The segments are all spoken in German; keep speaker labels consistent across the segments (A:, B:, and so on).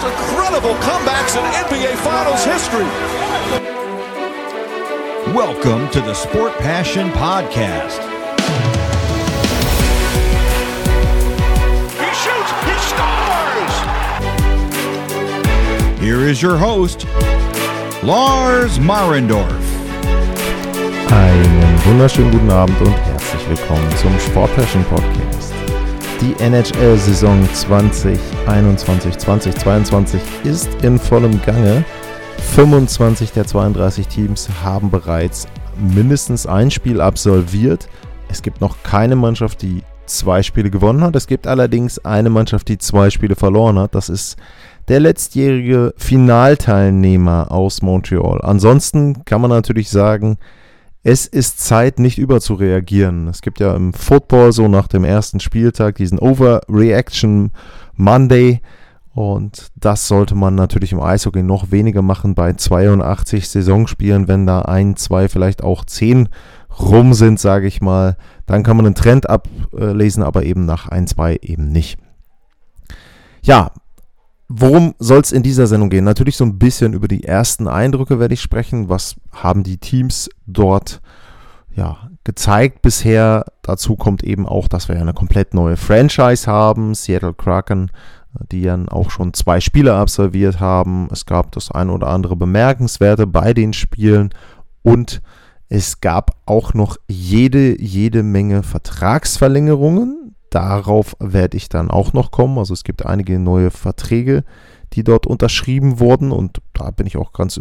A: most incredible comebacks in NBA Finals history.
B: Welcome to the Sport Passion Podcast.
A: He shoots, he scores!
B: Here is your host, Lars Marendorf.
C: Einen wunderschönen guten Abend und herzlich willkommen zum Sport Passion Podcast. Die NHL-Saison 2021-2022 ist in vollem Gange. 25 der 32 Teams haben bereits mindestens ein Spiel absolviert. Es gibt noch keine Mannschaft, die zwei Spiele gewonnen hat. Es gibt allerdings eine Mannschaft, die zwei Spiele verloren hat. Das ist der letztjährige Finalteilnehmer aus Montreal. Ansonsten kann man natürlich sagen, es ist Zeit, nicht überzureagieren. Es gibt ja im Football so nach dem ersten Spieltag diesen Overreaction Monday. Und das sollte man natürlich im Eishockey noch weniger machen bei 82 Saisonspielen, wenn da ein, zwei, vielleicht auch zehn rum sind, sage ich mal. Dann kann man einen Trend ablesen, aber eben nach ein, zwei eben nicht. Ja, worum soll es in dieser Sendung gehen? Natürlich so ein bisschen über die ersten Eindrücke werde ich sprechen. Was haben die Teams dort ja, gezeigt bisher? Dazu kommt eben auch, dass wir ja eine komplett neue Franchise haben. Seattle Kraken die dann auch schon zwei Spiele absolviert haben. Es gab das ein oder andere Bemerkenswerte bei den Spielen und es gab auch noch jede, jede Menge Vertragsverlängerungen. Darauf werde ich dann auch noch kommen. Also es gibt einige neue Verträge, die dort unterschrieben wurden und da bin ich auch ganz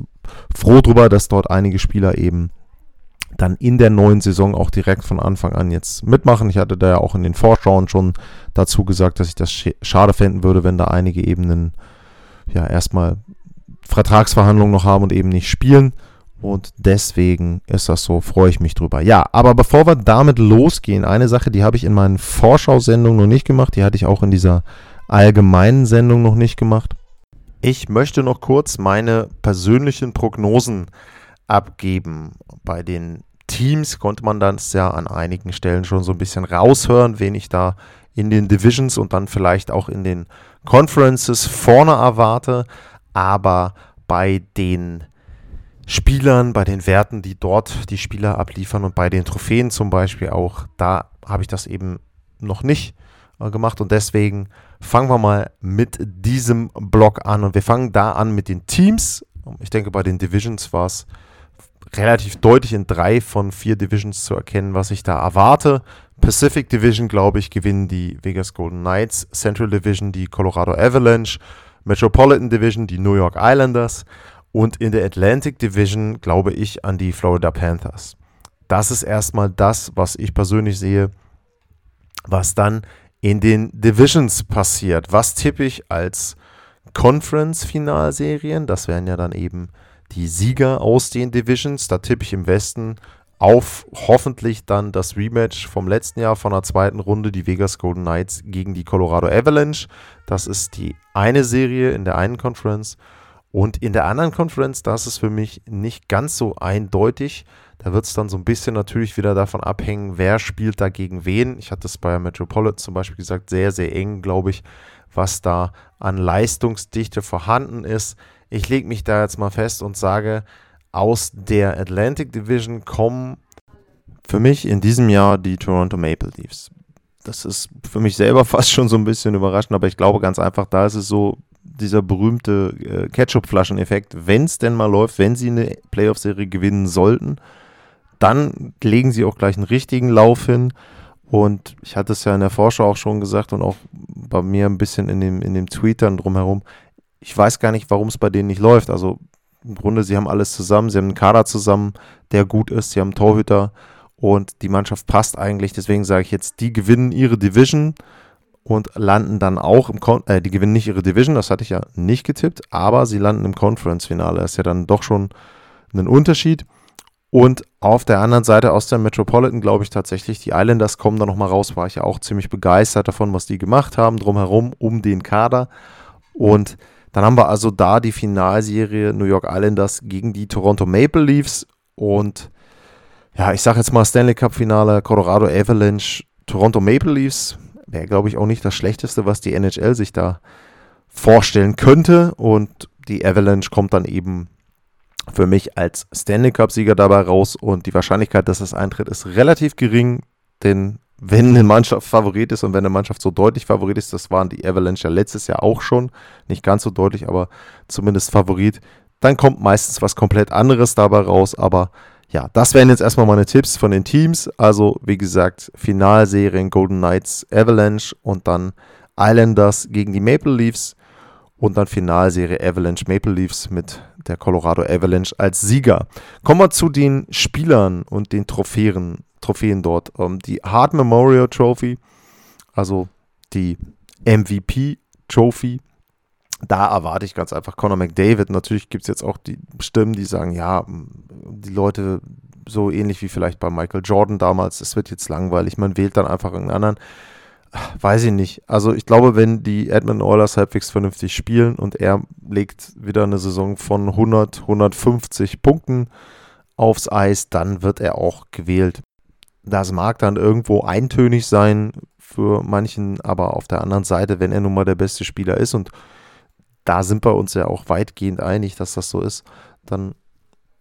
C: froh drüber, dass dort einige Spieler eben dann in der neuen Saison auch direkt von Anfang an jetzt mitmachen. Ich hatte da ja auch in den Vorschauen schon dazu gesagt, dass ich das schade fänden würde, wenn da einige Ebenen ja erstmal Vertragsverhandlungen noch haben und eben nicht spielen. Und deswegen ist das so, freue ich mich drüber. Ja, aber bevor wir damit losgehen, eine Sache, die habe ich in meinen Vorschau-Sendungen noch nicht gemacht, die hatte ich auch in dieser allgemeinen Sendung noch nicht gemacht. Ich möchte noch kurz meine persönlichen Prognosen abgeben. Bei den Teams konnte man das ja an einigen Stellen schon so ein bisschen raushören, wen ich da in den Divisions und dann vielleicht auch in den Conferences vorne erwarte. Aber bei den Spielern, bei den Werten, die dort die Spieler abliefern und bei den Trophäen zum Beispiel auch, da habe ich das eben noch nicht äh, gemacht und deswegen fangen wir mal mit diesem Block an und wir fangen da an mit den Teams. Ich denke, bei den Divisions war es relativ deutlich in drei von vier Divisions zu erkennen, was ich da erwarte. Pacific Division, glaube ich, gewinnen die Vegas Golden Knights, Central Division die Colorado Avalanche, Metropolitan Division die New York Islanders und in der Atlantic Division glaube ich an die Florida Panthers. Das ist erstmal das, was ich persönlich sehe, was dann in den Divisions passiert. Was tippe ich als Conference-Finalserien? Das wären ja dann eben die Sieger aus den Divisions. Da tippe ich im Westen auf hoffentlich dann das Rematch vom letzten Jahr von der zweiten Runde, die Vegas Golden Knights gegen die Colorado Avalanche. Das ist die eine Serie in der einen Conference. Und in der anderen Conference, das ist für mich nicht ganz so eindeutig. Da wird es dann so ein bisschen natürlich wieder davon abhängen, wer spielt da gegen wen. Ich hatte es bei Metropolitan zum Beispiel gesagt, sehr, sehr eng, glaube ich, was da an Leistungsdichte vorhanden ist. Ich lege mich da jetzt mal fest und sage, aus der Atlantic Division kommen für mich in diesem Jahr die Toronto Maple Leafs. Das ist für mich selber fast schon so ein bisschen überraschend, aber ich glaube ganz einfach, da ist es so dieser berühmte äh, Ketchup-Flaschen-Effekt. Wenn es denn mal läuft, wenn sie eine Playoff-Serie gewinnen sollten, dann legen sie auch gleich einen richtigen Lauf hin. Und ich hatte es ja in der Vorschau auch schon gesagt und auch bei mir ein bisschen in dem, in dem Tweet dann drumherum ich weiß gar nicht, warum es bei denen nicht läuft. Also im Grunde, sie haben alles zusammen, sie haben einen Kader zusammen, der gut ist, sie haben einen Torhüter und die Mannschaft passt eigentlich. Deswegen sage ich jetzt, die gewinnen ihre Division und landen dann auch im Con äh, die gewinnen nicht ihre Division, das hatte ich ja nicht getippt, aber sie landen im Conference-Finale. Das ist ja dann doch schon ein Unterschied. Und auf der anderen Seite aus der Metropolitan glaube ich tatsächlich, die Islanders kommen da nochmal raus. War ich ja auch ziemlich begeistert davon, was die gemacht haben, drumherum, um den Kader. Und dann haben wir also da die Finalserie New York Islanders gegen die Toronto Maple Leafs und ja, ich sage jetzt mal Stanley Cup Finale Colorado Avalanche, Toronto Maple Leafs. Wäre, glaube ich, auch nicht das Schlechteste, was die NHL sich da vorstellen könnte. Und die Avalanche kommt dann eben für mich als Stanley Cup-Sieger dabei raus. Und die Wahrscheinlichkeit, dass das eintritt, ist relativ gering, denn wenn eine Mannschaft Favorit ist und wenn eine Mannschaft so deutlich Favorit ist, das waren die Avalanche ja letztes Jahr auch schon, nicht ganz so deutlich, aber zumindest Favorit, dann kommt meistens was komplett anderes dabei raus. Aber ja, das wären jetzt erstmal meine Tipps von den Teams. Also, wie gesagt, Finalserien Golden Knights Avalanche und dann Islanders gegen die Maple Leafs und dann Finalserie Avalanche Maple Leafs mit der Colorado Avalanche als Sieger. Kommen wir zu den Spielern und den Trophäen Trophäen dort. Ähm, die Hart Memorial Trophy, also die MVP Trophy. Da erwarte ich ganz einfach Conor McDavid. Natürlich gibt es jetzt auch die Stimmen, die sagen, ja, die Leute so ähnlich wie vielleicht bei Michael Jordan damals, es wird jetzt langweilig, man wählt dann einfach einen anderen. Weiß ich nicht. Also ich glaube, wenn die Edmund Oilers halbwegs vernünftig spielen und er legt wieder eine Saison von 100, 150 Punkten aufs Eis, dann wird er auch gewählt. Das mag dann irgendwo eintönig sein für manchen, aber auf der anderen Seite, wenn er nun mal der beste Spieler ist und da sind wir uns ja auch weitgehend einig, dass das so ist, dann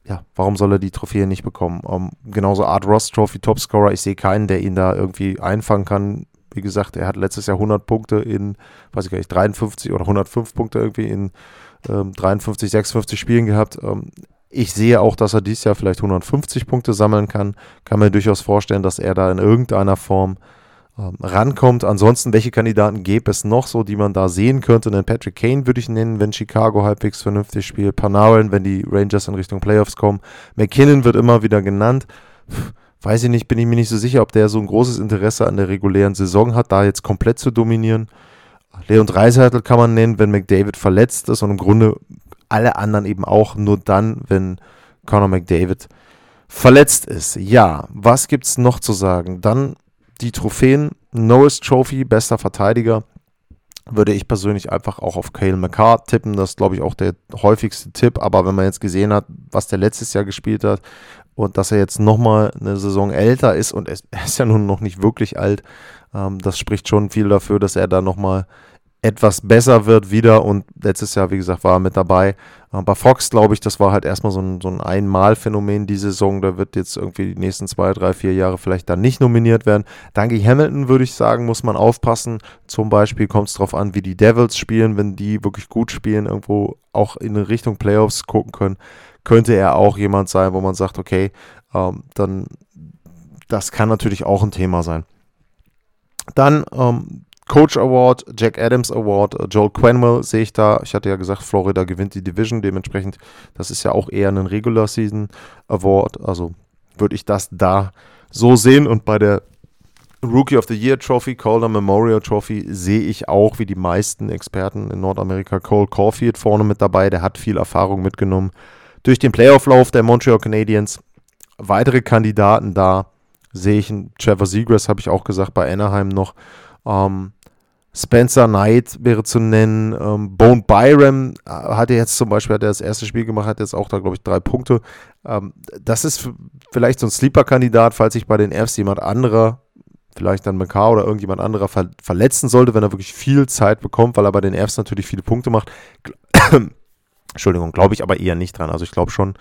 C: ja, warum soll er die Trophäe nicht bekommen? Um, ähm, genauso Art Ross Trophy Topscorer, ich sehe keinen, der ihn da irgendwie einfangen kann. Wie gesagt, er hat letztes Jahr 100 Punkte in, weiß ich gar nicht, 53 oder 105 Punkte irgendwie in ähm, 53, 56 Spielen gehabt. Ähm, ich sehe auch, dass er dieses Jahr vielleicht 150 Punkte sammeln kann. Kann mir durchaus vorstellen, dass er da in irgendeiner Form ähm, rankommt. Ansonsten, welche Kandidaten gäbe es noch so, die man da sehen könnte? Denn Patrick Kane würde ich nennen, wenn Chicago halbwegs vernünftig spielt. Panarin, wenn die Rangers in Richtung Playoffs kommen. McKinnon wird immer wieder genannt. Weiß ich nicht, bin ich mir nicht so sicher, ob der so ein großes Interesse an der regulären Saison hat, da jetzt komplett zu dominieren. Leon Dreiseitel kann man nennen, wenn McDavid verletzt ist und im Grunde alle anderen eben auch nur dann, wenn Conor McDavid verletzt ist. Ja, was gibt es noch zu sagen? Dann die Trophäen. Norris Trophy, bester Verteidiger. Würde ich persönlich einfach auch auf Cale McCarr tippen. Das ist, glaube ich, auch der häufigste Tipp. Aber wenn man jetzt gesehen hat, was der letztes Jahr gespielt hat und dass er jetzt nochmal eine Saison älter ist und er ist ja nun noch nicht wirklich alt, ähm, das spricht schon viel dafür, dass er da nochmal etwas besser wird wieder und letztes Jahr, wie gesagt, war er mit dabei. Äh, bei Fox, glaube ich, das war halt erstmal so ein, so ein Einmalphänomen die Saison. Da wird jetzt irgendwie die nächsten zwei, drei, vier Jahre vielleicht dann nicht nominiert werden. Danke Hamilton, würde ich sagen, muss man aufpassen. Zum Beispiel kommt es darauf an, wie die Devils spielen. Wenn die wirklich gut spielen, irgendwo auch in Richtung Playoffs gucken können, könnte er auch jemand sein, wo man sagt, okay, ähm, dann das kann natürlich auch ein Thema sein. Dann ähm, Coach Award, Jack Adams Award, äh, Joel Quenwell sehe ich da. Ich hatte ja gesagt, Florida gewinnt die Division, dementsprechend, das ist ja auch eher ein Regular Season Award. Also würde ich das da so sehen. Und bei der Rookie of the Year Trophy, Calder Memorial Trophy, sehe ich auch wie die meisten Experten in Nordamerika Cole Caulfield vorne mit dabei. Der hat viel Erfahrung mitgenommen durch den Playoff-Lauf der Montreal Canadiens. Weitere Kandidaten da sehe ich Trevor Seagrass, habe ich auch gesagt, bei Anaheim noch. Ähm, Spencer Knight wäre zu nennen. Ähm, Bone Byram äh, hatte jetzt zum Beispiel, hat er das erste Spiel gemacht, hat jetzt auch da, glaube ich, drei Punkte. Ähm, das ist vielleicht so ein Sleeper-Kandidat, falls sich bei den Fs jemand anderer, vielleicht dann McCarr oder irgendjemand anderer ver verletzen sollte, wenn er wirklich viel Zeit bekommt, weil er bei den Fs natürlich viele Punkte macht. Entschuldigung, glaube ich aber eher nicht dran. Also ich glaube schon,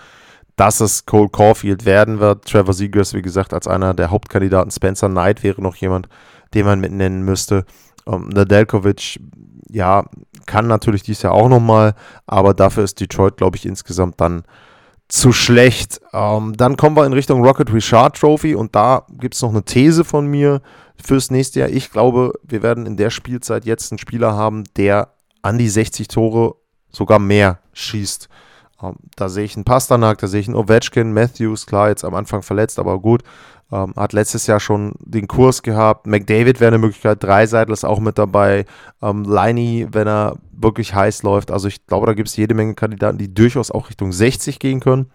C: dass es Cole Caulfield werden wird. Trevor Seagrass, wie gesagt, als einer der Hauptkandidaten. Spencer Knight wäre noch jemand, den man mit nennen müsste. Ähm, Nadelkovic, ja, kann natürlich dies Jahr auch nochmal, aber dafür ist Detroit, glaube ich, insgesamt dann zu schlecht. Ähm, dann kommen wir in Richtung Rocket Richard Trophy und da gibt es noch eine These von mir fürs nächste Jahr. Ich glaube, wir werden in der Spielzeit jetzt einen Spieler haben, der an die 60 Tore sogar mehr schießt. Ähm, da sehe ich einen Pasternak, da sehe ich einen Ovechkin, Matthews, klar, jetzt am Anfang verletzt, aber gut. Ähm, hat letztes Jahr schon den Kurs gehabt. McDavid wäre eine Möglichkeit. Dreiseitel ist auch mit dabei. Ähm, Liney, wenn er wirklich heiß läuft. Also ich glaube, da gibt es jede Menge Kandidaten, die durchaus auch Richtung 60 gehen können.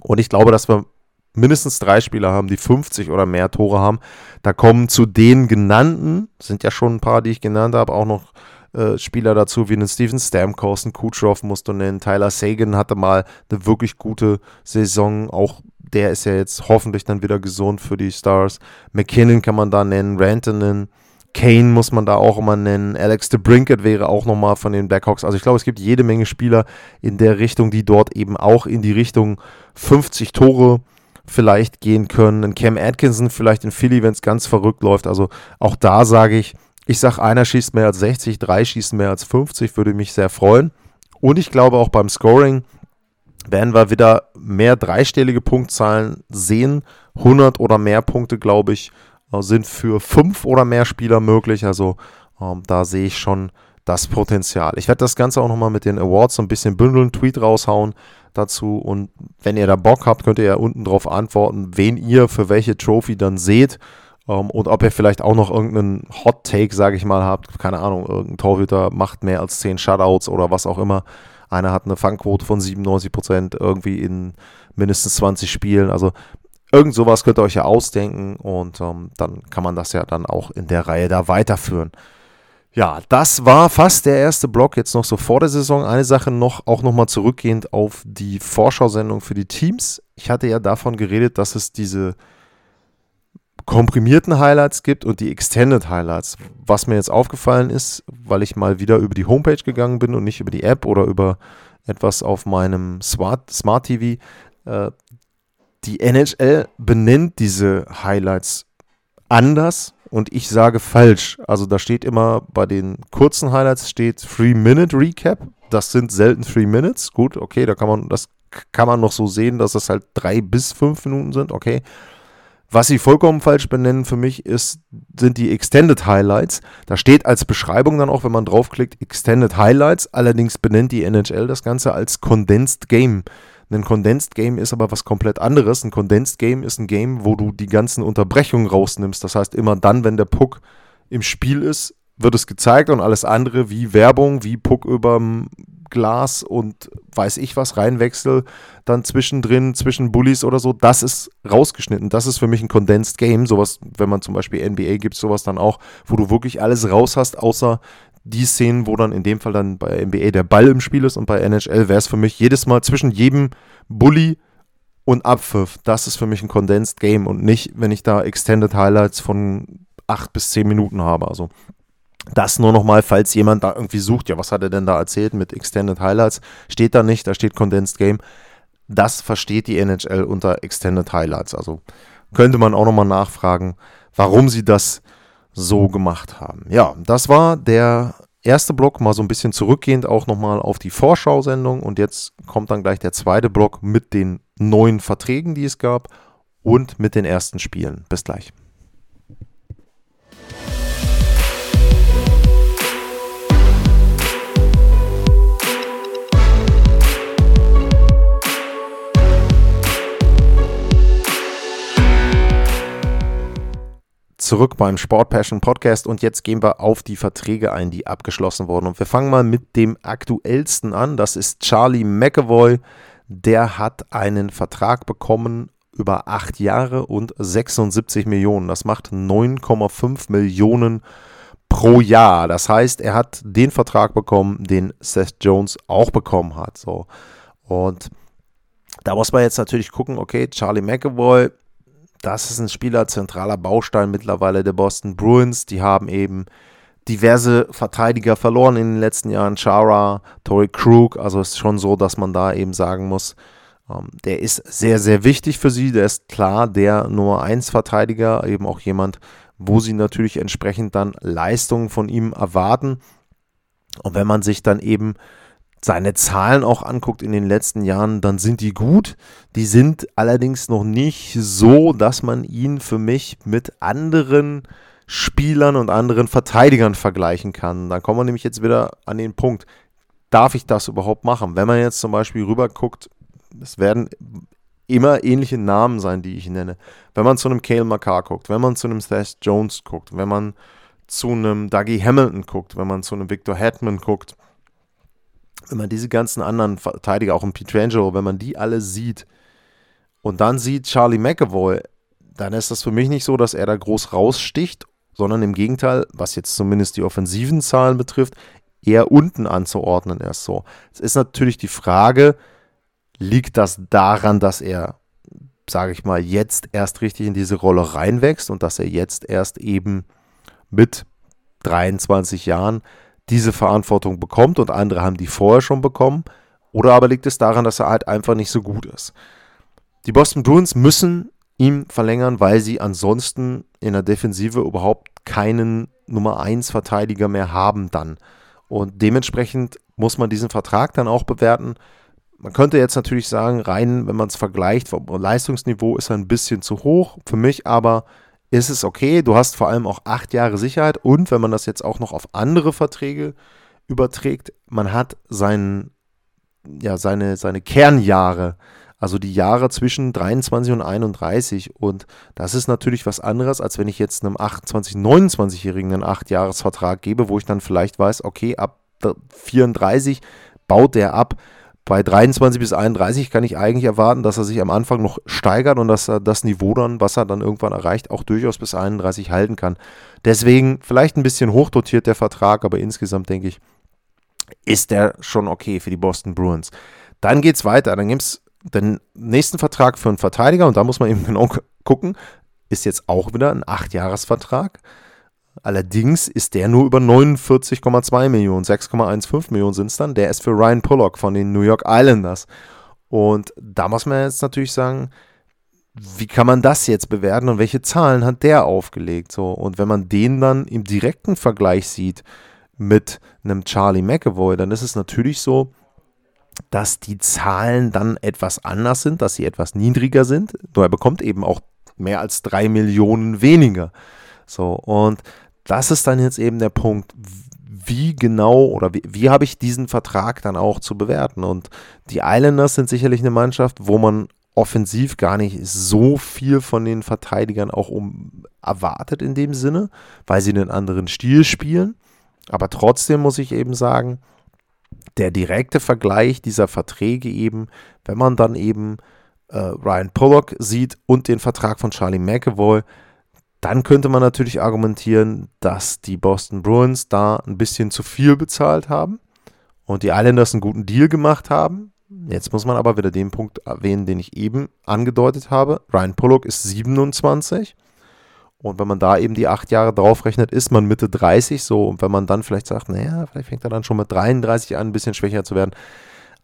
C: Und ich glaube, dass wir mindestens drei Spieler haben, die 50 oder mehr Tore haben. Da kommen zu den genannten, sind ja schon ein paar, die ich genannt habe, auch noch äh, Spieler dazu, wie einen Steven Stamkos, einen Kucherov musst du nennen. Tyler Sagan hatte mal eine wirklich gute Saison, auch der ist ja jetzt hoffentlich dann wieder gesund für die Stars. McKinnon kann man da nennen, Rantanen, Kane muss man da auch immer nennen. Alex de Brinket wäre auch nochmal von den Blackhawks. Also ich glaube, es gibt jede Menge Spieler in der Richtung, die dort eben auch in die Richtung 50 Tore vielleicht gehen können. Ein Cam Atkinson vielleicht in Philly, wenn es ganz verrückt läuft. Also auch da sage ich, ich sage, einer schießt mehr als 60, drei schießen mehr als 50, würde mich sehr freuen. Und ich glaube auch beim Scoring werden wir wieder mehr dreistellige Punktzahlen sehen. 100 oder mehr Punkte, glaube ich, äh, sind für fünf oder mehr Spieler möglich. Also ähm, da sehe ich schon das Potenzial. Ich werde das Ganze auch nochmal mit den Awards so ein bisschen bündeln, Tweet raushauen dazu. Und wenn ihr da Bock habt, könnt ihr ja unten drauf antworten, wen ihr für welche Trophy dann seht. Um, ähm, und ob ihr vielleicht auch noch irgendeinen Hot Take, sage ich mal, habt. Keine Ahnung, irgendein Torhüter macht mehr als 10 Shutouts oder was auch immer. Einer hat eine Fangquote von 97% irgendwie in mindestens 20 Spielen. Also irgend sowas könnt ihr euch ja ausdenken und um, dann kann man das ja dann auch in der Reihe da weiterführen. Ja, das war fast der erste Block jetzt noch so vor der Saison. Eine Sache noch, auch nochmal zurückgehend auf die Vorschau-Sendung für die Teams. Ich hatte ja davon geredet, dass es diese komprimierten Highlights gibt und die Extended Highlights. Was mir jetzt aufgefallen ist, weil ich mal wieder über die Homepage gegangen bin und nicht über die App oder über etwas auf meinem Smart, Smart TV. Äh, die NHL benennt diese Highlights anders und ich sage falsch. Also da steht immer bei den kurzen Highlights steht 3-Minute Recap. Das sind selten 3 Minutes. Gut, okay, da kann man, das kann man noch so sehen, dass das halt drei bis fünf Minuten sind, okay. Was sie vollkommen falsch benennen für mich ist, sind die Extended Highlights. Da steht als Beschreibung dann auch, wenn man draufklickt, Extended Highlights. Allerdings benennt die NHL das Ganze als Condensed Game. Ein Condensed Game ist aber was komplett anderes. Ein Condensed Game ist ein Game, wo du die ganzen Unterbrechungen rausnimmst. Das heißt, immer dann, wenn der Puck im Spiel ist, wird es gezeigt und alles andere wie Werbung, wie Puck überm Glas und weiß ich was reinwechsel, dann zwischendrin, zwischen Bullies oder so, das ist rausgeschnitten. Das ist für mich ein Condensed Game. Sowas, wenn man zum Beispiel NBA gibt, sowas dann auch, wo du wirklich alles raus hast, außer die Szenen, wo dann in dem Fall dann bei NBA der Ball im Spiel ist und bei NHL wäre es für mich jedes Mal zwischen jedem Bully und Abpfiff. Das ist für mich ein Condensed Game und nicht, wenn ich da Extended Highlights von acht bis zehn Minuten habe. Also das nur nochmal, falls jemand da irgendwie sucht, ja, was hat er denn da erzählt mit Extended Highlights? Steht da nicht, da steht Condensed Game. Das versteht die NHL unter Extended Highlights. Also könnte man auch nochmal nachfragen, warum sie das so gemacht haben. Ja, das war der erste Block, mal so ein bisschen zurückgehend auch nochmal auf die Vorschau-Sendung. Und jetzt kommt dann gleich der zweite Block mit den neuen Verträgen, die es gab und mit den ersten Spielen. Bis gleich. Zurück beim Sport Passion Podcast und jetzt gehen wir auf die Verträge ein, die abgeschlossen wurden. Und wir fangen mal mit dem aktuellsten an. Das ist Charlie McAvoy. Der hat einen Vertrag bekommen über acht Jahre und 76 Millionen. Das macht 9,5 Millionen pro Jahr. Das heißt, er hat den Vertrag bekommen, den Seth Jones auch bekommen hat. So. Und da muss man jetzt natürlich gucken, okay, Charlie McAvoy das ist ein Spieler, zentraler Baustein mittlerweile der Boston Bruins. Die haben eben diverse Verteidiger verloren in den letzten Jahren. Chara, Tory Krug. Also es ist schon so, dass man da eben sagen muss, ähm, der ist sehr, sehr wichtig für sie. Der ist klar der Nummer 1 Verteidiger, eben auch jemand, wo sie natürlich entsprechend dann Leistungen von ihm erwarten. Und wenn man sich dann eben seine Zahlen auch anguckt in den letzten Jahren, dann sind die gut. Die sind allerdings noch nicht so, dass man ihn für mich mit anderen Spielern und anderen Verteidigern vergleichen kann. Dann kommen wir nämlich jetzt wieder an den Punkt, darf ich das überhaupt machen? Wenn man jetzt zum Beispiel rüber guckt, es werden immer ähnliche Namen sein, die ich nenne. Wenn man zu einem Cale McCarr guckt, wenn man zu einem Seth Jones guckt, wenn man zu einem Dougie Hamilton guckt, wenn man zu einem Victor Hetman guckt, wenn man diese ganzen anderen Verteidiger, auch ein Pietrangelo, wenn man die alle sieht und dann sieht Charlie McAvoy, dann ist das für mich nicht so, dass er da groß raussticht, sondern im Gegenteil, was jetzt zumindest die offensiven Zahlen betrifft, eher unten anzuordnen erst so. Es ist natürlich die Frage, liegt das daran, dass er, sage ich mal, jetzt erst richtig in diese Rolle reinwächst und dass er jetzt erst eben mit 23 Jahren diese Verantwortung bekommt und andere haben die vorher schon bekommen. Oder aber liegt es daran, dass er halt einfach nicht so gut ist. Die Boston Bruins müssen ihm verlängern, weil sie ansonsten in der Defensive überhaupt keinen Nummer 1 Verteidiger mehr haben dann. Und dementsprechend muss man diesen Vertrag dann auch bewerten. Man könnte jetzt natürlich sagen, rein, wenn man es vergleicht, vom Leistungsniveau ist er ein bisschen zu hoch. Für mich aber ist es okay. Du hast vor allem auch acht Jahre Sicherheit und wenn man das jetzt auch noch auf andere Verträge überträgt, man hat seinen, ja, seine, seine Kernjahre, also die Jahre zwischen 23 und 31. Und das ist natürlich was anderes, als wenn ich jetzt einem 28-, 29-Jährigen einen 8-Jahres-Vertrag gebe, wo ich dann vielleicht weiß, okay, ab 34 baut der ab bei 23 bis 31 kann ich eigentlich erwarten, dass er sich am Anfang noch steigert und dass er das Niveau dann, was er dann irgendwann erreicht, auch durchaus bis 31 halten kann. Deswegen vielleicht ein bisschen hochdotiert der Vertrag, aber insgesamt denke ich, ist der schon okay für die Boston Bruins. Dann geht es weiter. Dann gibt es den nächsten Vertrag für einen Verteidiger und da muss man eben genau gucken. Ist jetzt auch wieder ein 8-Jahres-Vertrag. Allerdings ist der nur über 49,2 Millionen, 6,15 Millionen sind es dann. Der ist für Ryan Pollock von den New York Islanders. Und da muss man jetzt natürlich sagen, wie kann man das jetzt bewerten und welche Zahlen hat der aufgelegt? So, und wenn man den dann im direkten Vergleich sieht mit einem Charlie McAvoy, dann ist es natürlich so, dass die Zahlen dann etwas anders sind, dass sie etwas niedriger sind. Nur er bekommt eben auch mehr als drei Millionen weniger. So, und das ist dann jetzt eben der Punkt, wie genau oder wie, wie habe ich diesen Vertrag dann auch zu bewerten. Und die Islanders sind sicherlich eine Mannschaft, wo man offensiv gar nicht so viel von den Verteidigern auch um erwartet in dem Sinne, weil sie einen anderen Stil spielen. Aber trotzdem muss ich eben sagen, der direkte Vergleich dieser Verträge eben, wenn man dann eben äh, Ryan Pollock sieht und den Vertrag von Charlie McAvoy, dann könnte man natürlich argumentieren, dass die Boston Bruins da ein bisschen zu viel bezahlt haben und die Islanders einen guten Deal gemacht haben. Jetzt muss man aber wieder den Punkt erwähnen, den ich eben angedeutet habe. Ryan Pollock ist 27. Und wenn man da eben die acht Jahre draufrechnet, ist man Mitte 30 so. Und wenn man dann vielleicht sagt, naja, vielleicht fängt er dann schon mit 33 an, ein bisschen schwächer zu werden,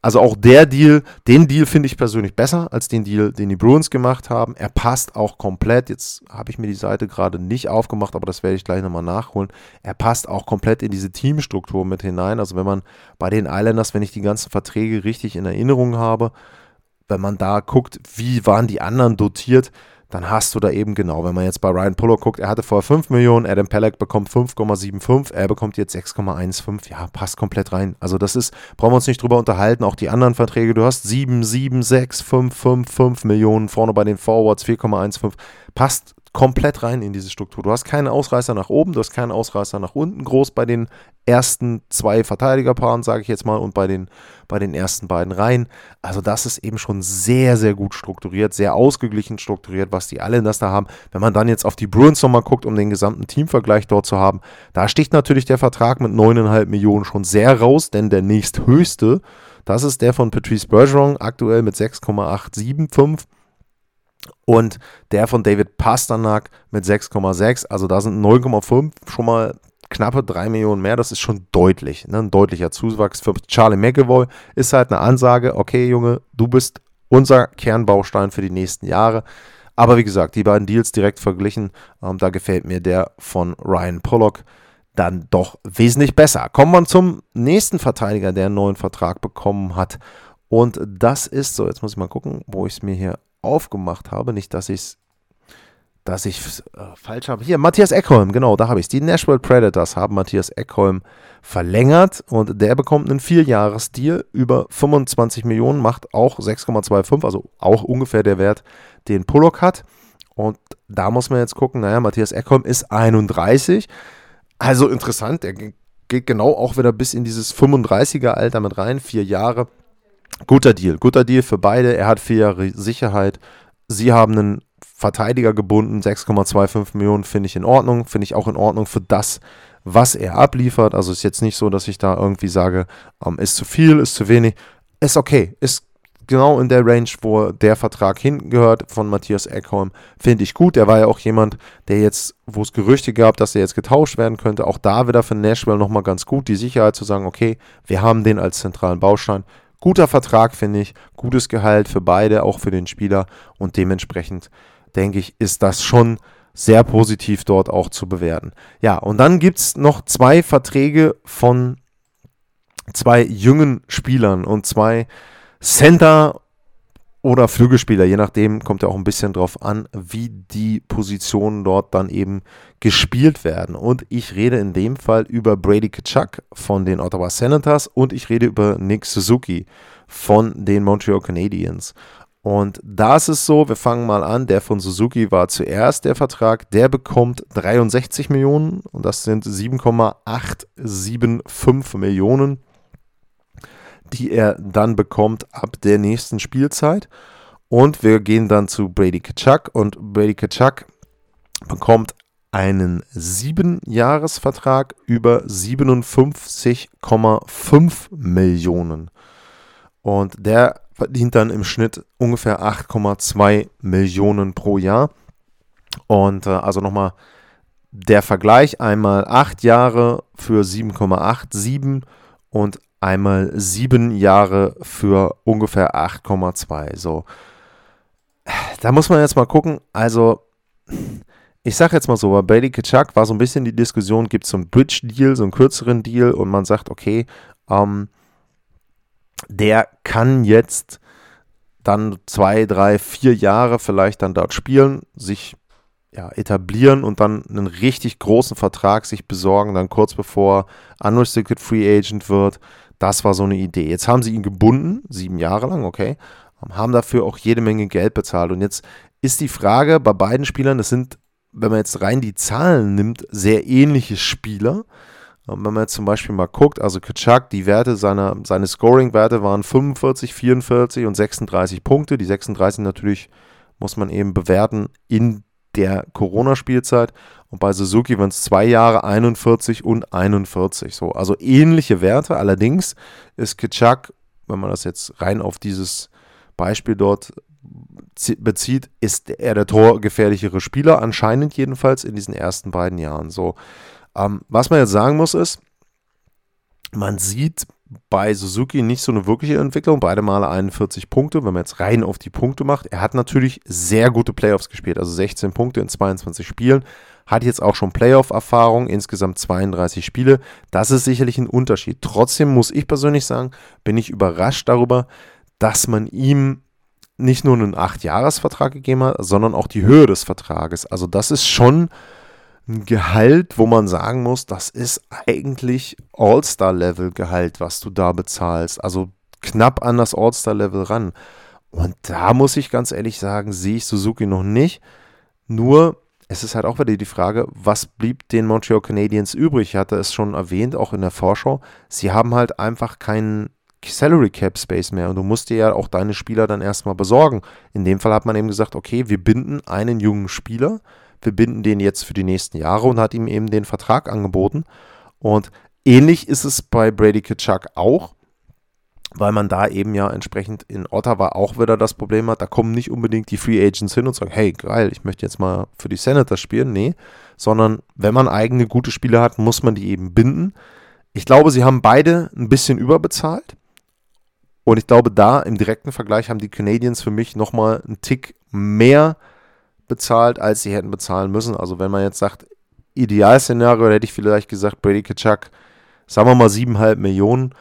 C: also auch der Deal, den Deal finde ich persönlich besser als den Deal, den die Bruins gemacht haben. Er passt auch komplett. Jetzt habe ich mir die Seite gerade nicht aufgemacht, aber das werde ich gleich nochmal nachholen. Er passt auch komplett in diese Teamstruktur mit hinein. Also wenn man bei den Islanders, wenn ich die ganzen Verträge richtig in Erinnerung habe, wenn man da guckt, wie waren die anderen dotiert, dann hast du da eben genau, wenn man jetzt bei Ryan Puller guckt, er hatte vorher 5 Millionen, Adam Pelleck bekommt 5,75, er bekommt jetzt 6,15, ja, passt komplett rein. Also das ist, brauchen wir uns nicht drüber unterhalten, auch die anderen Verträge, du hast 7, 7, 6, 5, 5, 5 Millionen, vorne bei den Forwards 4,15, passt komplett rein in diese Struktur. Du hast keinen Ausreißer nach oben, du hast keinen Ausreißer nach unten groß bei den ersten zwei Verteidigerpaaren, sage ich jetzt mal, und bei den, bei den ersten beiden Reihen. Also das ist eben schon sehr, sehr gut strukturiert, sehr ausgeglichen strukturiert, was die alle in das da haben. Wenn man dann jetzt auf die Bruins nochmal guckt, um den gesamten Teamvergleich dort zu haben, da sticht natürlich der Vertrag mit 9,5 Millionen schon sehr raus, denn der nächsthöchste, das ist der von Patrice Bergeron, aktuell mit 6,875 und der von David Pasternak mit 6,6. Also da sind 9,5 schon mal knappe 3 Millionen mehr. Das ist schon deutlich, ne? ein deutlicher Zuwachs. Für Charlie McAvoy ist halt eine Ansage, okay Junge, du bist unser Kernbaustein für die nächsten Jahre. Aber wie gesagt, die beiden Deals direkt verglichen, ähm, da gefällt mir der von Ryan Pollock dann doch wesentlich besser. Kommen wir zum nächsten Verteidiger, der einen neuen Vertrag bekommen hat. Und das ist so, jetzt muss ich mal gucken, wo ich es mir hier aufgemacht habe. Nicht, dass ich es dass ich äh, falsch habe. Hier, Matthias Eckholm, genau, da habe ich es. Die Nashville Predators haben Matthias Eckholm verlängert und der bekommt einen Vierjahresdeal über 25 Millionen, macht auch 6,25, also auch ungefähr der Wert, den Pollock hat. Und da muss man jetzt gucken, naja, Matthias Eckholm ist 31, also interessant, der geht genau auch wieder bis in dieses 35er-Alter mit rein, vier Jahre. Guter Deal, guter Deal für beide. Er hat vier Jahre Sicherheit. Sie haben einen Verteidiger gebunden. 6,25 Millionen finde ich in Ordnung. Finde ich auch in Ordnung für das, was er abliefert. Also ist jetzt nicht so, dass ich da irgendwie sage, ähm, ist zu viel, ist zu wenig. Ist okay. Ist genau in der Range, wo der Vertrag hinten gehört von Matthias Eckholm, finde ich gut. Der war ja auch jemand, der jetzt, wo es Gerüchte gab, dass er jetzt getauscht werden könnte, auch da wieder für Nashville nochmal ganz gut, die Sicherheit zu sagen, okay, wir haben den als zentralen Baustein. Guter Vertrag, finde ich, gutes Gehalt für beide, auch für den Spieler. Und dementsprechend denke ich, ist das schon sehr positiv dort auch zu bewerten. Ja, und dann gibt es noch zwei Verträge von zwei jungen Spielern. Und zwei Center oder Flügelspieler, je nachdem kommt ja auch ein bisschen drauf an, wie die Positionen dort dann eben gespielt werden. Und ich rede in dem Fall über Brady Kachuk von den Ottawa Senators und ich rede über Nick Suzuki von den Montreal Canadiens. Und da ist es so, wir fangen mal an, der von Suzuki war zuerst der Vertrag, der bekommt 63 Millionen und das sind 7,875 Millionen die er dann bekommt ab der nächsten Spielzeit. Und wir gehen dann zu Brady Kachuk und Brady Kachuk bekommt einen 7-Jahres-Vertrag über 57,5 Millionen. Und der verdient dann im Schnitt ungefähr 8,2 Millionen pro Jahr. Und äh, also nochmal der Vergleich: einmal 8 Jahre für 7,87 und einmal sieben Jahre für ungefähr 8,2. So, da muss man jetzt mal gucken. Also, ich sage jetzt mal so, bei Bailey Kitschak war so ein bisschen die Diskussion, gibt es so einen Bridge-Deal, so einen kürzeren Deal und man sagt, okay, ähm, der kann jetzt dann zwei, drei, vier Jahre vielleicht dann dort spielen, sich ja, etablieren und dann einen richtig großen Vertrag sich besorgen, dann kurz bevor Unrestricted Free Agent wird. Das war so eine Idee. Jetzt haben sie ihn gebunden, sieben Jahre lang, okay, haben dafür auch jede Menge Geld bezahlt. Und jetzt ist die Frage bei beiden Spielern, das sind, wenn man jetzt rein die Zahlen nimmt, sehr ähnliche Spieler. Wenn man jetzt zum Beispiel mal guckt, also Kaczak, die Werte seiner, seine Scoring-Werte waren 45, 44 und 36 Punkte. Die 36 natürlich muss man eben bewerten in der Corona-Spielzeit. Und bei Suzuki waren es zwei Jahre 41 und 41. So, also ähnliche Werte. Allerdings ist Kitschak, wenn man das jetzt rein auf dieses Beispiel dort bezieht, ist er der torgefährlichere Spieler, anscheinend jedenfalls in diesen ersten beiden Jahren. So, ähm, was man jetzt sagen muss ist, man sieht bei Suzuki nicht so eine wirkliche Entwicklung. Beide Male 41 Punkte, wenn man jetzt rein auf die Punkte macht. Er hat natürlich sehr gute Playoffs gespielt, also 16 Punkte in 22 Spielen. Hat jetzt auch schon Playoff-Erfahrung, insgesamt 32 Spiele. Das ist sicherlich ein Unterschied. Trotzdem muss ich persönlich sagen, bin ich überrascht darüber, dass man ihm nicht nur einen 8-Jahres-Vertrag gegeben hat, sondern auch die Höhe des Vertrages. Also das ist schon ein Gehalt, wo man sagen muss, das ist eigentlich All-Star-Level-Gehalt, was du da bezahlst. Also knapp an das All-Star-Level ran. Und da muss ich ganz ehrlich sagen, sehe ich Suzuki noch nicht. Nur, es ist halt auch wieder die Frage, was blieb den Montreal Canadiens übrig? Ich hatte es schon erwähnt, auch in der Vorschau. Sie haben halt einfach keinen Salary Cap Space mehr und du musst dir ja auch deine Spieler dann erstmal besorgen. In dem Fall hat man eben gesagt, okay, wir binden einen jungen Spieler wir binden den jetzt für die nächsten Jahre und hat ihm eben den Vertrag angeboten. Und ähnlich ist es bei Brady Kitschak auch, weil man da eben ja entsprechend in Ottawa auch wieder das Problem hat, da kommen nicht unbedingt die Free Agents hin und sagen, hey, geil, ich möchte jetzt mal für die Senators spielen. Nee, sondern wenn man eigene gute Spieler hat, muss man die eben binden. Ich glaube, sie haben beide ein bisschen überbezahlt. Und ich glaube, da im direkten Vergleich haben die Canadiens für mich nochmal einen Tick mehr bezahlt, als sie hätten bezahlen müssen. Also wenn man jetzt sagt, Idealszenario, hätte ich vielleicht gesagt, Brady Kachuk, sagen wir mal 7,5 Millionen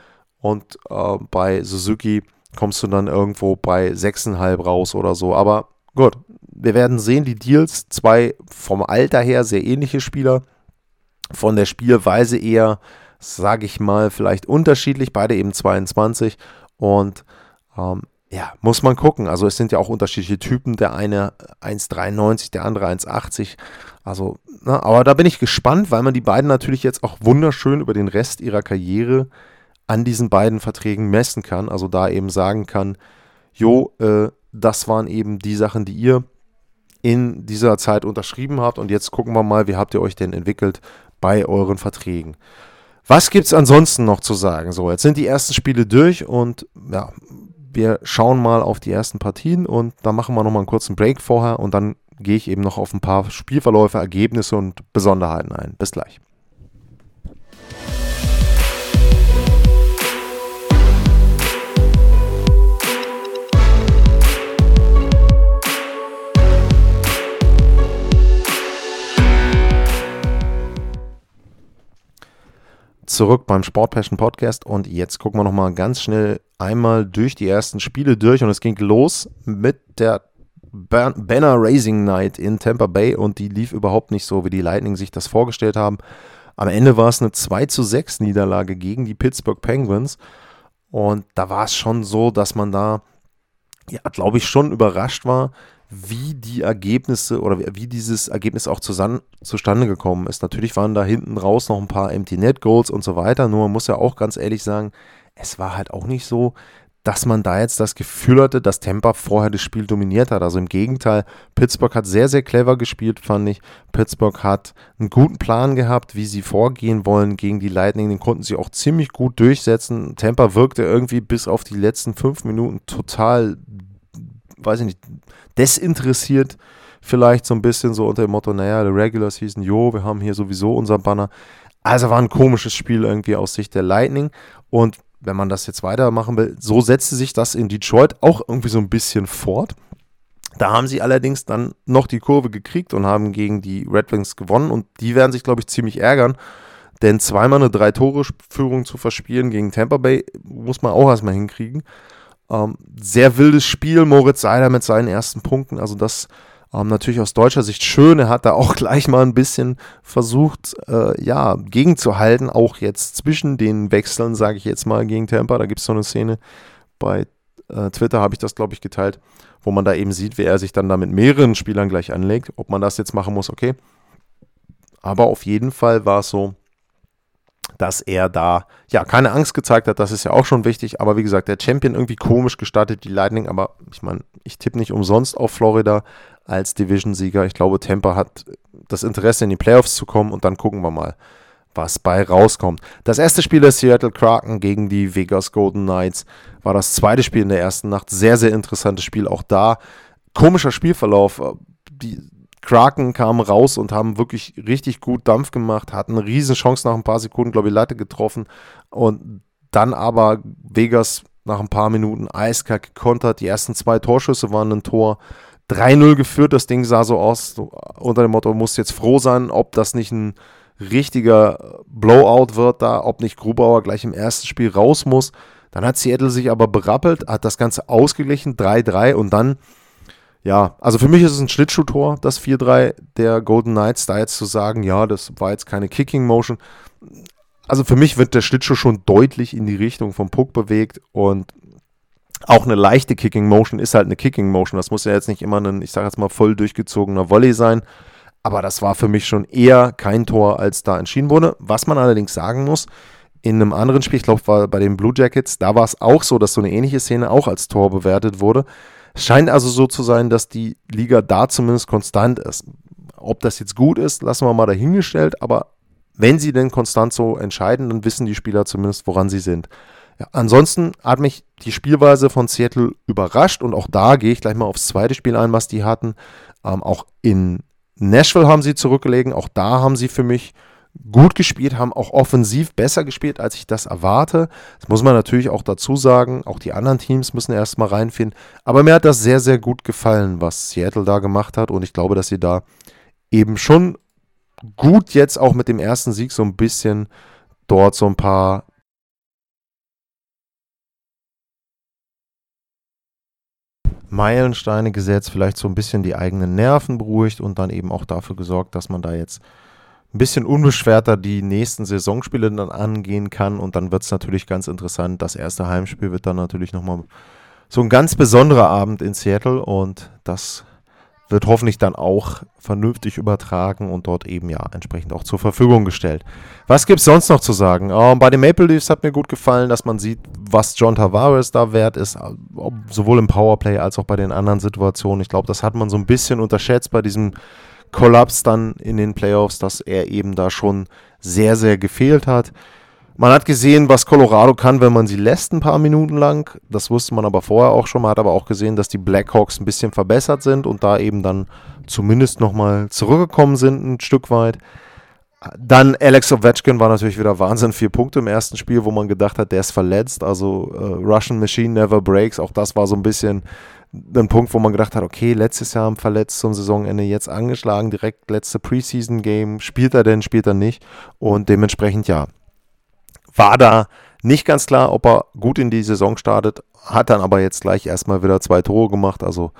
C: und äh, bei Suzuki kommst du dann irgendwo bei 6,5 raus oder so. Aber gut, wir werden sehen, die Deals, zwei vom Alter her sehr ähnliche Spieler, von der Spielweise eher, sage ich mal, vielleicht unterschiedlich, beide eben 22 und ähm, ja, muss man gucken. Also es sind ja auch unterschiedliche Typen. Der eine 1,93, der andere 1,80. Also, na, ne, aber da bin ich gespannt, weil man die beiden natürlich jetzt auch wunderschön über den Rest ihrer Karriere an diesen beiden Verträgen messen kann. Also da eben sagen kann, jo, äh, das waren eben die Sachen, die ihr in dieser Zeit unterschrieben habt. Und jetzt gucken wir mal, wie habt ihr euch denn entwickelt bei euren Verträgen. Was gibt es ansonsten noch zu sagen? So, jetzt sind die ersten Spiele durch und ja, wir schauen mal auf die ersten Partien und dann machen wir nochmal einen kurzen Break vorher und dann gehe ich eben noch auf ein paar Spielverläufe, Ergebnisse und Besonderheiten ein. Bis gleich. Zurück beim Sport Passion Podcast und jetzt gucken wir nochmal ganz schnell einmal durch die ersten Spiele durch und es ging los mit der Banner Racing Night in Tampa Bay und die lief überhaupt nicht so, wie die Lightning sich das vorgestellt haben. Am Ende war es eine 2 zu 6 Niederlage gegen die Pittsburgh Penguins und da war es schon so, dass man da, ja, glaube ich, schon überrascht war, wie die Ergebnisse oder wie dieses Ergebnis auch zusammen, zustande gekommen ist. Natürlich waren da hinten raus noch ein paar Empty Net Goals und so weiter, nur man muss ja auch ganz ehrlich sagen, es war halt auch nicht so, dass man da jetzt das Gefühl hatte, dass Tampa vorher das Spiel dominiert hat. Also im Gegenteil, Pittsburgh hat sehr, sehr clever gespielt, fand ich. Pittsburgh hat einen guten Plan gehabt, wie sie vorgehen wollen gegen die Lightning. Den konnten sie auch ziemlich gut durchsetzen. Tampa wirkte irgendwie bis auf die letzten fünf Minuten total, weiß ich nicht, desinteressiert vielleicht so ein bisschen so unter dem Motto, naja, der Regular Season, jo, wir haben hier sowieso unser Banner. Also war ein komisches Spiel irgendwie aus Sicht der Lightning und wenn man das jetzt weitermachen will, so setzte sich das in Detroit auch irgendwie so ein bisschen fort. Da haben sie allerdings dann noch die Kurve gekriegt und haben gegen die Red Wings gewonnen und die werden sich, glaube ich, ziemlich ärgern, denn zweimal eine Drei-Tore-Führung zu verspielen gegen Tampa Bay muss man auch erstmal hinkriegen. Ähm, sehr wildes Spiel, Moritz Seider mit seinen ersten Punkten. Also das ähm, natürlich aus deutscher Sicht schön. Er hat da auch gleich mal ein bisschen versucht, äh, ja, gegenzuhalten. Auch jetzt zwischen den Wechseln, sage ich jetzt mal, gegen Tampa. Da gibt es so eine Szene bei äh, Twitter, habe ich das, glaube ich, geteilt, wo man da eben sieht, wie er sich dann da mit mehreren Spielern gleich anlegt. Ob man das jetzt machen muss, okay. Aber auf jeden Fall war es so, dass er da ja keine Angst gezeigt hat. Das ist ja auch schon wichtig. Aber wie gesagt, der Champion irgendwie komisch gestartet, die Lightning. Aber ich meine, ich tippe nicht umsonst auf Florida als Division-Sieger. Ich glaube, Tampa hat das Interesse, in die Playoffs zu kommen. Und dann gucken wir mal, was bei rauskommt. Das erste Spiel der Seattle Kraken gegen die Vegas Golden Knights war das zweite Spiel in der ersten Nacht. Sehr, sehr interessantes Spiel. Auch da komischer Spielverlauf. Die Kraken kamen raus und haben wirklich richtig gut Dampf gemacht, hatten eine riesen Chance nach ein paar Sekunden, glaube ich, Latte getroffen und dann aber Vegas nach ein paar Minuten eiskalt gekontert. Die ersten zwei Torschüsse waren ein Tor. 3-0 geführt, das Ding sah so aus, so unter dem Motto, muss jetzt froh sein, ob das nicht ein richtiger Blowout wird da, ob nicht Grubauer gleich im ersten Spiel raus muss. Dann hat Seattle sich aber berappelt, hat das Ganze ausgeglichen, 3-3 und dann ja, also für mich ist es ein Schlittschuhtor, das 4-3 der Golden Knights. Da jetzt zu sagen, ja, das war jetzt keine Kicking Motion. Also für mich wird der Schlittschuh schon deutlich in die Richtung vom Puck bewegt und auch eine leichte Kicking Motion ist halt eine Kicking Motion. Das muss ja jetzt nicht immer ein, ich sage jetzt mal, voll durchgezogener Volley sein. Aber das war für mich schon eher kein Tor, als da entschieden wurde. Was man allerdings sagen muss, in einem anderen Spiel, ich glaube, bei den Blue Jackets, da war es auch so, dass so eine ähnliche Szene auch als Tor bewertet wurde. Scheint also so zu sein, dass die Liga da zumindest konstant ist. Ob das jetzt gut ist, lassen wir mal dahingestellt, aber wenn sie denn konstant so entscheiden, dann wissen die Spieler zumindest, woran sie sind. Ja, ansonsten hat mich die Spielweise von Seattle überrascht und auch da gehe ich gleich mal aufs zweite Spiel ein, was die hatten. Ähm, auch in Nashville haben sie zurückgelegen, auch da haben sie für mich gut gespielt, haben auch offensiv besser gespielt, als ich das erwarte. Das muss man natürlich auch dazu sagen. Auch die anderen Teams müssen erstmal reinfinden. Aber mir hat das sehr, sehr gut gefallen, was Seattle da gemacht hat. Und ich glaube, dass sie da eben schon gut jetzt auch mit dem ersten Sieg so ein bisschen dort so ein paar Meilensteine gesetzt, vielleicht so ein bisschen die eigenen Nerven beruhigt und dann eben auch dafür gesorgt, dass man da jetzt ein bisschen unbeschwerter die nächsten Saisonspiele dann angehen kann. Und dann wird es natürlich ganz interessant. Das erste Heimspiel wird dann natürlich nochmal so ein ganz besonderer Abend in Seattle. Und das wird hoffentlich dann auch vernünftig übertragen und dort eben ja entsprechend auch zur Verfügung gestellt. Was gibt es sonst noch zu sagen? Ähm, bei den Maple Leafs hat mir gut gefallen, dass man sieht, was John Tavares da wert ist, sowohl im Powerplay als auch bei den anderen Situationen. Ich glaube, das hat man so ein bisschen unterschätzt bei diesem Kollaps dann in den Playoffs, dass er eben da schon sehr, sehr gefehlt hat. Man hat gesehen, was Colorado kann, wenn man sie lässt ein paar Minuten lang. Das wusste man aber vorher auch schon. Man hat aber auch gesehen, dass die Blackhawks ein bisschen verbessert sind und da eben dann zumindest nochmal zurückgekommen sind, ein Stück weit. Dann Alex Ovechkin war natürlich wieder Wahnsinn. Vier Punkte im ersten Spiel, wo man gedacht hat, der ist verletzt. Also äh, Russian Machine never breaks. Auch das war so ein bisschen ein Punkt, wo man gedacht hat, okay, letztes Jahr verletzt zum Saisonende, jetzt angeschlagen, direkt letzte Preseason-Game. Spielt er denn, spielt er nicht? Und dementsprechend ja, war da nicht ganz klar, ob er gut in die Saison startet. Hat dann aber jetzt gleich erstmal wieder zwei Tore gemacht. Also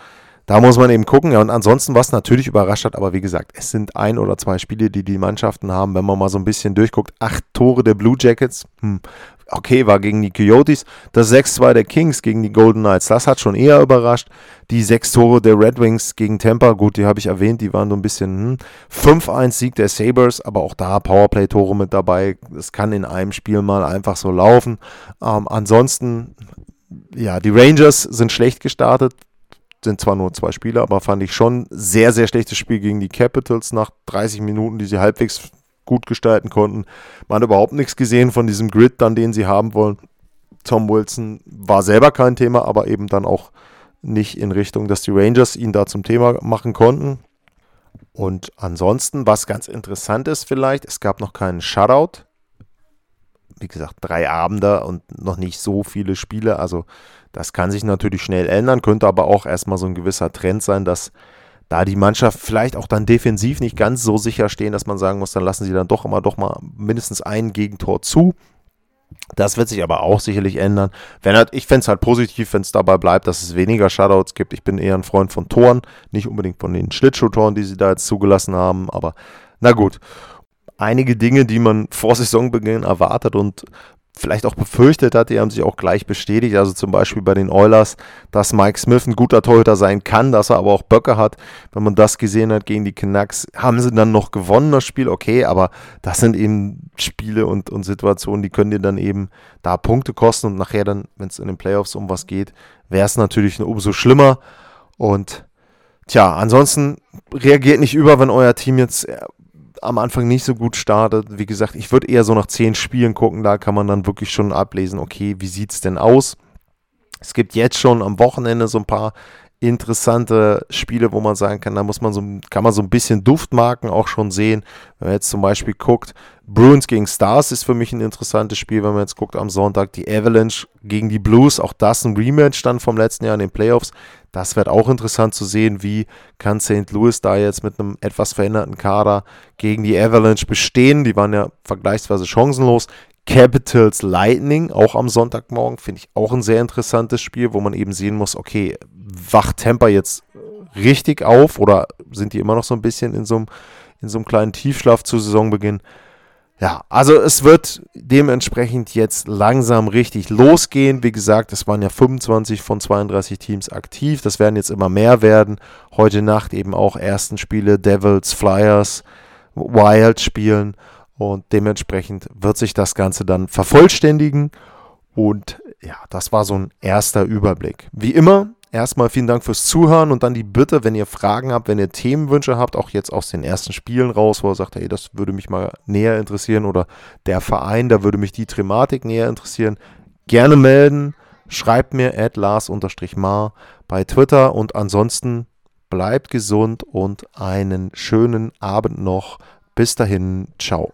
C: da muss man eben gucken. Ja, und ansonsten, was natürlich überrascht hat, aber wie gesagt, es sind ein oder zwei Spiele, die die Mannschaften haben. Wenn man mal so ein bisschen durchguckt, acht Tore der Blue Jackets. Hm, okay, war gegen die Coyotes. Das 6-2 der Kings gegen die Golden Knights, das hat schon eher überrascht. Die sechs Tore der Red Wings gegen Tampa, gut, die habe ich erwähnt, die waren so ein bisschen hm. 5-1 Sieg der Sabres, aber auch da Powerplay-Tore mit dabei. Es kann in einem Spiel mal einfach so laufen. Ähm, ansonsten, ja, die Rangers sind schlecht gestartet sind zwar nur zwei Spiele, aber fand ich schon sehr, sehr schlechtes Spiel gegen die Capitals nach 30 Minuten, die sie halbwegs gut gestalten konnten. Man hat überhaupt nichts gesehen von diesem Grid, dann den sie haben wollen. Tom Wilson war selber kein Thema, aber eben dann auch nicht in Richtung, dass die Rangers ihn da zum Thema machen konnten. Und ansonsten, was ganz interessant ist vielleicht, es gab noch keinen Shutout. Wie gesagt, drei Abende und noch nicht so viele Spiele. Also das kann sich natürlich schnell ändern, könnte aber auch erstmal so ein gewisser Trend sein, dass da die Mannschaft vielleicht auch dann defensiv nicht ganz so sicher stehen, dass man sagen muss, dann lassen sie dann doch immer doch mal mindestens ein Gegentor zu. Das wird sich aber auch sicherlich ändern. Wenn halt, ich fände es halt positiv, wenn es dabei bleibt, dass es weniger Shutouts gibt. Ich bin eher ein Freund von Toren, nicht unbedingt von den Schlittschuhtoren, die sie da jetzt zugelassen haben, aber na gut. Einige Dinge, die man vor Saisonbeginn erwartet und vielleicht auch befürchtet hat, die haben sich auch gleich bestätigt. Also zum Beispiel bei den Oilers, dass Mike Smith ein guter Torhüter sein kann, dass er aber auch Böcke hat. Wenn man das gesehen hat gegen die Canucks, haben sie dann noch gewonnen, das Spiel, okay, aber das sind eben Spiele und, und Situationen, die können dir dann eben da Punkte kosten und nachher dann, wenn es in den Playoffs um was geht, wäre es natürlich umso schlimmer. Und tja, ansonsten reagiert nicht über, wenn euer Team jetzt am Anfang nicht so gut startet. Wie gesagt, ich würde eher so nach zehn Spielen gucken, da kann man dann wirklich schon ablesen, okay, wie sieht es denn aus? Es gibt jetzt schon am Wochenende so ein paar interessante Spiele, wo man sagen kann, da muss man so, kann man so ein bisschen Duftmarken auch schon sehen. Wenn man jetzt zum Beispiel guckt, Bruins gegen Stars ist für mich ein interessantes Spiel, wenn man jetzt guckt am Sonntag, die Avalanche gegen die Blues, auch das ein Rematch dann vom letzten Jahr in den Playoffs. Das wird auch interessant zu sehen, wie kann St. Louis da jetzt mit einem etwas veränderten Kader gegen die Avalanche bestehen. Die waren ja vergleichsweise chancenlos. Capitals Lightning, auch am Sonntagmorgen, finde ich auch ein sehr interessantes Spiel, wo man eben sehen muss, okay, wacht Tampa jetzt richtig auf oder sind die immer noch so ein bisschen in so einem, in so einem kleinen Tiefschlaf zu Saisonbeginn? Ja, also es wird dementsprechend jetzt langsam richtig losgehen. Wie gesagt, es waren ja 25 von 32 Teams aktiv. Das werden jetzt immer mehr werden. Heute Nacht eben auch ersten Spiele Devils, Flyers, Wild spielen. Und dementsprechend wird sich das Ganze dann vervollständigen. Und ja, das war so ein erster Überblick. Wie immer, Erstmal vielen Dank fürs Zuhören und dann die Bitte, wenn ihr Fragen habt, wenn ihr Themenwünsche habt, auch jetzt aus den ersten Spielen raus, wo ihr sagt, hey, das würde mich mal näher interessieren oder der Verein, da würde mich die Thematik näher interessieren, gerne melden. Schreibt mir at Lars-Mar bei Twitter und ansonsten bleibt gesund und einen schönen Abend noch. Bis dahin, ciao.